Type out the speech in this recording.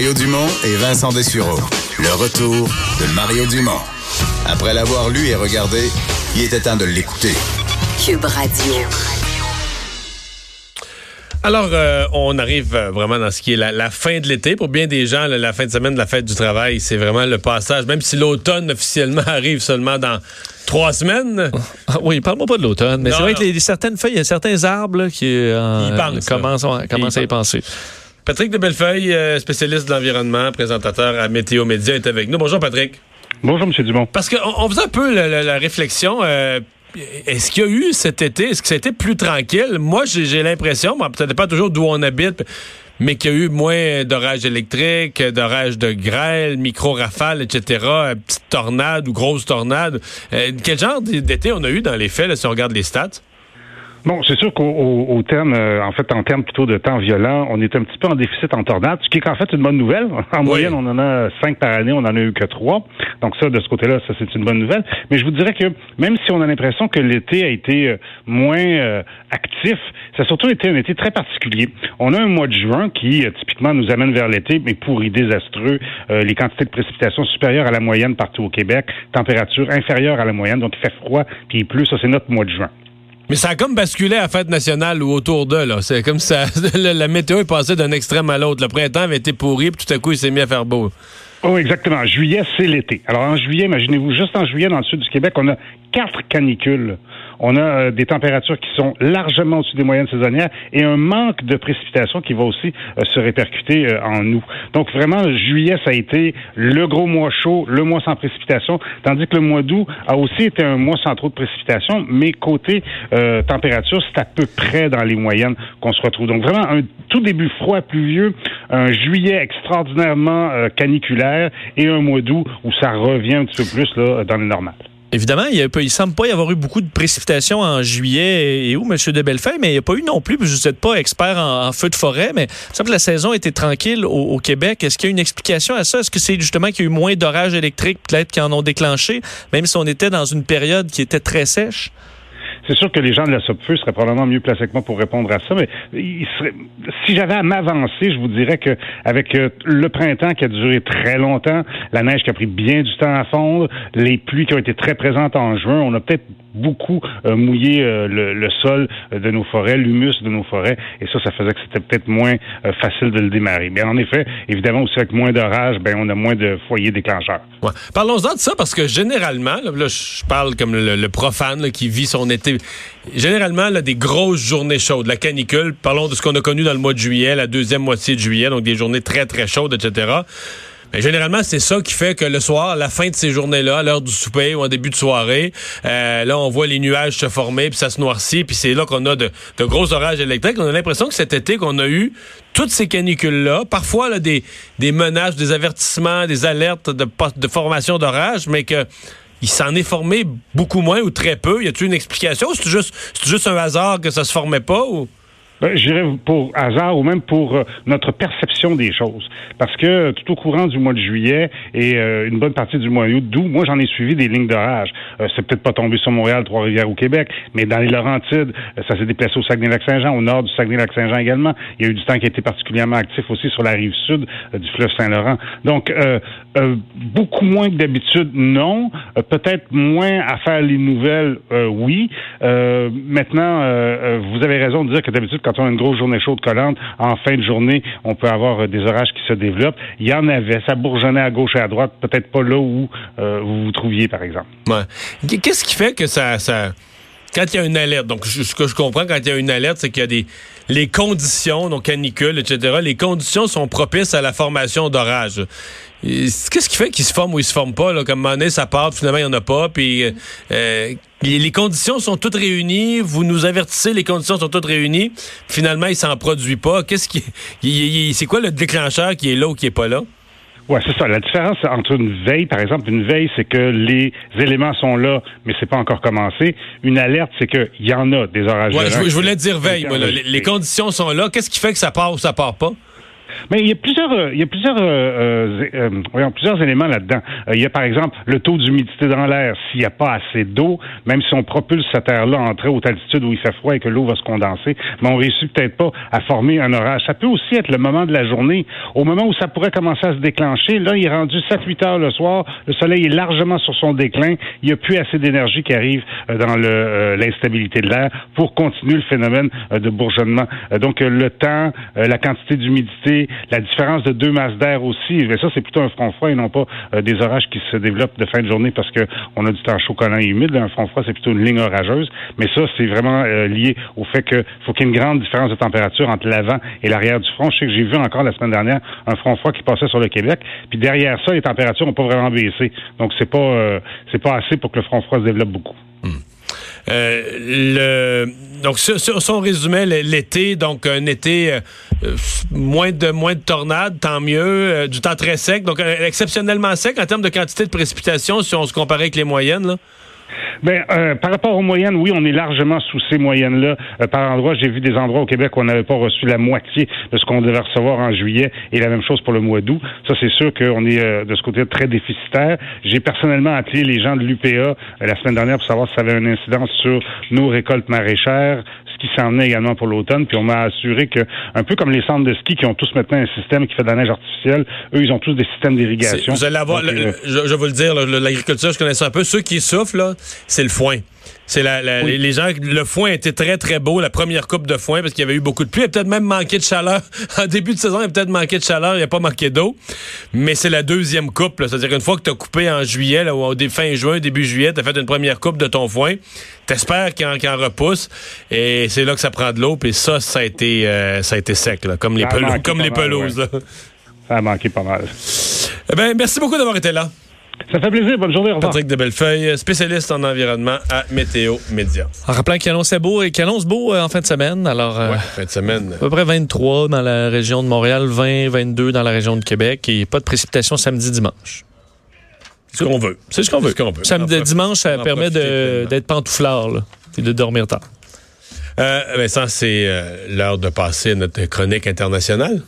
Mario Dumont et Vincent Dessureau. Le retour de Mario Dumont. Après l'avoir lu et regardé, il était temps de l'écouter. Cube Radio. Alors, euh, on arrive euh, vraiment dans ce qui est la, la fin de l'été. Pour bien des gens, la fin de semaine de la fête du travail, c'est vraiment le passage. Même si l'automne officiellement arrive seulement dans trois semaines. Ah oui, parle-moi pas de l'automne, mais Non, c'est vrai non. que les, certaines feuilles, il y a certains arbres là, qui euh, Ils pensent, là. commencent, à y penser. Patrick de Bellefeuille, euh, spécialiste de l'environnement, présentateur à Météo Média, est avec nous. Bonjour, Patrick. Bonjour, M. Dumont. Parce qu'on on faisait un peu la, la- la réflexion. euh, est-ce qu'il y a eu cet été, est-ce que ça a été plus tranquille? Moi, j'ai l'impression, ça dépend toujours d'où on habite, mais qu'il y a eu moins d'orages électriques, d'orages de grêle, micro-rafales, etc., euh, petites tornades ou grosses tornades. Euh, quel genre d'été on a eu dans les faits, là, si on regarde les stats? Bon, c'est sûr qu'au au, au terme, euh, en fait, en termes plutôt de temps violent, on est un petit peu en déficit en tornade, ce qui est en fait une bonne nouvelle. En moyenne, on en a cinq par année, on en a eu que trois. Donc ça, de ce côté-là, ça c'est une bonne nouvelle. Mais je vous dirais que même si on a l'impression que l'été a été euh, moins euh, actif, ça a surtout été un été très particulier. On a un mois de juin qui euh, typiquement nous amène vers l'été, mais pourri, désastreux. Euh, les quantités de précipitations supérieures à la moyenne partout au Québec, température inférieure à la moyenne, donc il fait froid puis il pleut. Ça c'est notre mois de juin. Mais ça a comme basculé à fête nationale ou autour d'eux. là. C'est comme ça. la, la météo est passée d'un extrême à l'autre. Le printemps avait été pourri, puis tout à coup, il s'est mis à faire beau. Oh, exactement. Juillet, c'est l'été. Alors, en juillet, imaginez-vous, juste en juillet, dans le sud du Québec, on a quatre canicules. On a euh, des températures qui sont largement au-dessus des moyennes saisonnières et un manque de précipitations qui va aussi euh, se répercuter euh, en nous. Donc, vraiment, juillet, ça a été le gros mois chaud, le mois sans précipitation, tandis que le mois d'août a aussi été un mois sans trop de précipitations, mais côté température, c'est à peu près dans les moyennes qu'on se retrouve. Donc, vraiment, un tout début froid, pluvieux, un juillet extraordinairement caniculaire et un mois d'août où ça revient un petit peu plus là, dans le normal. Évidemment, il ne semble pas y avoir eu beaucoup de précipitations en juillet et, où, M. de Bellefeuille, mais il n'y a pas eu non plus, je n'êtes pas expert en, feu de forêt, mais semble la saison était tranquille au, au Québec. Est-ce qu'il y a une explication à ça? Est-ce que c'est justement qu'il y a eu moins d'orages électriques, peut-être, qui en ont déclenché, même si on était dans une période qui était très sèche? C'est sûr que les gens de la Sopfeu seraient probablement mieux placés que moi pour répondre à ça, mais si j'avais à m'avancer, je vous dirais que avec euh, le printemps qui a duré très longtemps, la neige qui a pris bien du temps à fondre, les pluies qui ont été très présentes en juin, on a peut-être beaucoup euh, mouillé euh, le, sol de nos forêts, l'humus de nos forêts, et ça, ça faisait que c'était peut-être moins euh, facile de le démarrer. Mais en effet, évidemment aussi avec moins d'orage, ben on a moins de foyers déclencheurs. Ouais. Parlons-en de ça parce que généralement, là, je parle comme le, profane qui vit son été. Généralement, là, des grosses journées chaudes, la canicule. Parlons de ce qu'on a connu dans le mois de juillet, la deuxième moitié de juillet, donc des journées très très chaudes, etc. Mais généralement, c'est ça qui fait que le soir, à la fin de ces journées-là, à l'heure du souper ou en début de soirée, euh, là, on voit les nuages se former, puis ça se noircit, puis c'est là qu'on a de, de, gros orages électriques. On a l'impression que cet été qu'on a eu toutes ces canicules-là, parfois là, des, des menaces, des avertissements, des alertes de, de formation d'orage, mais que il s'en est formé beaucoup moins ou très peu. Y a-t-il une explication? C'est juste, c'est juste un hasard que ça se formait pas ou? Ben, je dirais pour hasard ou même pour euh, notre perception des choses. Parce que euh, tout au courant du mois de juillet et euh, une bonne partie du mois d'août, moi j'en ai suivi des lignes d'orage. Euh, c'est peut-être pas tombé sur Montréal, Trois-Rivières ou Québec, mais dans les Laurentides, euh, ça s'est déplacé au Saguenay-Lac-Saint-Jean, au nord du Saguenay-Lac-Saint-Jean également. Il y a eu du temps qui a été particulièrement actif aussi sur la rive sud euh, du fleuve Saint-Laurent. Donc euh, beaucoup moins que d'habitude, non. Euh, peut-être moins à faire les nouvelles, euh, oui. maintenant, euh, vous avez raison de dire que d'habitude, quand on a une grosse journée chaude collante, en fin de journée, on peut avoir euh, des orages qui se développent. Il y en avait, ça bourgeonnait à gauche et à droite, peut-être pas là où euh, vous vous trouviez, par exemple. Qu'est-ce qui fait que ça, ça... Quand il y a une alerte, donc ce que je comprends quand il y a une alerte, c'est qu'il y a des les conditions, donc canicule, etc., les conditions sont propices à la formation d'orages. Qu'est-ce qui fait qu'ils se forment ou ils se forment pas? Là? Comme à un moment donné, ça part, finalement, il n'y en a pas. Puis, euh, les conditions sont toutes réunies, vous nous avertissez, les conditions sont toutes réunies, finalement, il s'en produit pas. Qu'est-ce qui, c'est quoi le déclencheur qui est là ou qui est pas là? Oui, c'est ça. La différence entre une veille, par exemple, une veille, c'est que les éléments sont là, mais c'est pas encore commencé. Une alerte, c'est qu'il y en a des orages. Ouais, je, voulais dire veille. Moi, les, les, conditions sont là. Qu'est-ce qui fait que ça part ou ça part pas? Mais il y a plusieurs, euh, il y a plusieurs, euh, euh, voyons, plusieurs éléments là-dedans. il y a par exemple le taux d'humidité dans l'air. S'il n'y a pas assez d'eau, même si on propulse cette air-là en très haute altitude où il fait froid et que l'eau va se condenser, mais on réussit peut-être pas à former un orage. Ça peut aussi être le moment de la journée, au moment où ça pourrait commencer à se déclencher. Là, il est rendu 7-8 heures le soir. Le soleil est largement sur son déclin. Il n'y a plus assez d'énergie qui arrive dans le, l'instabilité de l'air pour continuer le phénomène de bourgeonnement. donc le temps, la quantité d'humidité, la différence de deux masses d'air aussi, mais ça, c'est plutôt un front froid et non pas euh, des orages qui se développent de fin de journée parce qu'on a du temps chaud, collant et humide. Un front froid, c'est plutôt une ligne orageuse. Mais ça, c'est vraiment euh, lié au fait qu'il faut qu'il y ait une grande différence de température entre l'avant et l'arrière du front. Je sais que j'ai vu encore la semaine dernière un front froid qui passait sur le Québec. Puis derrière ça, les températures n'ont pas vraiment baissé. Donc, c'est pas, euh, pas assez pour que le front froid se développe beaucoup. Le, donc, sur, son résumé, l'été, donc un été euh, moins de moins de tornades, tant mieux, euh, du temps très sec, donc euh, exceptionnellement sec en termes de quantité de précipitations si on se comparait avec les moyennes. Ben, euh, par rapport aux moyennes, oui, on est largement sous ces moyennes-là. Euh, par endroits, j'ai vu des endroits au Québec où on n'avait pas reçu la moitié de ce qu'on devait recevoir en juillet, et la même chose pour le mois d'août. Ça, c'est sûr qu'on est euh, de ce côté très déficitaire. J'ai personnellement appelé les gens de l'UPA la semaine dernière pour savoir si ça avait une incidence sur nos récoltes maraîchères, ce qui s'en est également pour l'automne. Puis on m'a assuré que, un peu comme les centres de ski qui ont tous maintenant un système qui fait de la neige artificielle, eux, ils ont tous des systèmes d'irrigation. Vous allez avoir, je, je, vais vous le dire, l'agriculture, je connais ça un peu. Ceux qui souffrent, là, c'est le foin. C'est la, les, gens, le foin était très très beau, la première coupe de foin parce qu'il y avait eu beaucoup de pluie. Il a peut-être même manqué de chaleur en début de saison. Il a peut-être manqué de chaleur, il n'y a pas manqué d'eau. Mais c'est la deuxième coupe. C'est-à-dire une fois que tu as coupé en juillet là, ou au fin juin, début juillet, tu as fait une première coupe de ton foin. T'espères qu'il en, en, repousse et c'est là que ça prend de l'eau. Puis ça, ça a été euh, ça a été sec, là, comme les, comme les pelouses. Ça a manqué pas mal. Eh ben, merci beaucoup d'avoir été là. Ça fait plaisir. Bonne journée. Au revoir. Patrick de Bellefeuille, spécialiste en environnement à Météo Média. En rappelant qu'il annonçait beau et qu'il annonce beau euh, en fin de semaine. Alors, euh, fin de semaine. À peu près 23 dans la région de Montréal, 20, 22 dans la région de Québec et pas de précipitation samedi, dimanche. C'est ce qu'on veut. C'est ce qu'on veut. Samedi, dimanche, ça permet d'être pantouflard et de dormir tard. Euh, Vincent, c'est euh, l'heure de passer à notre chronique internationale.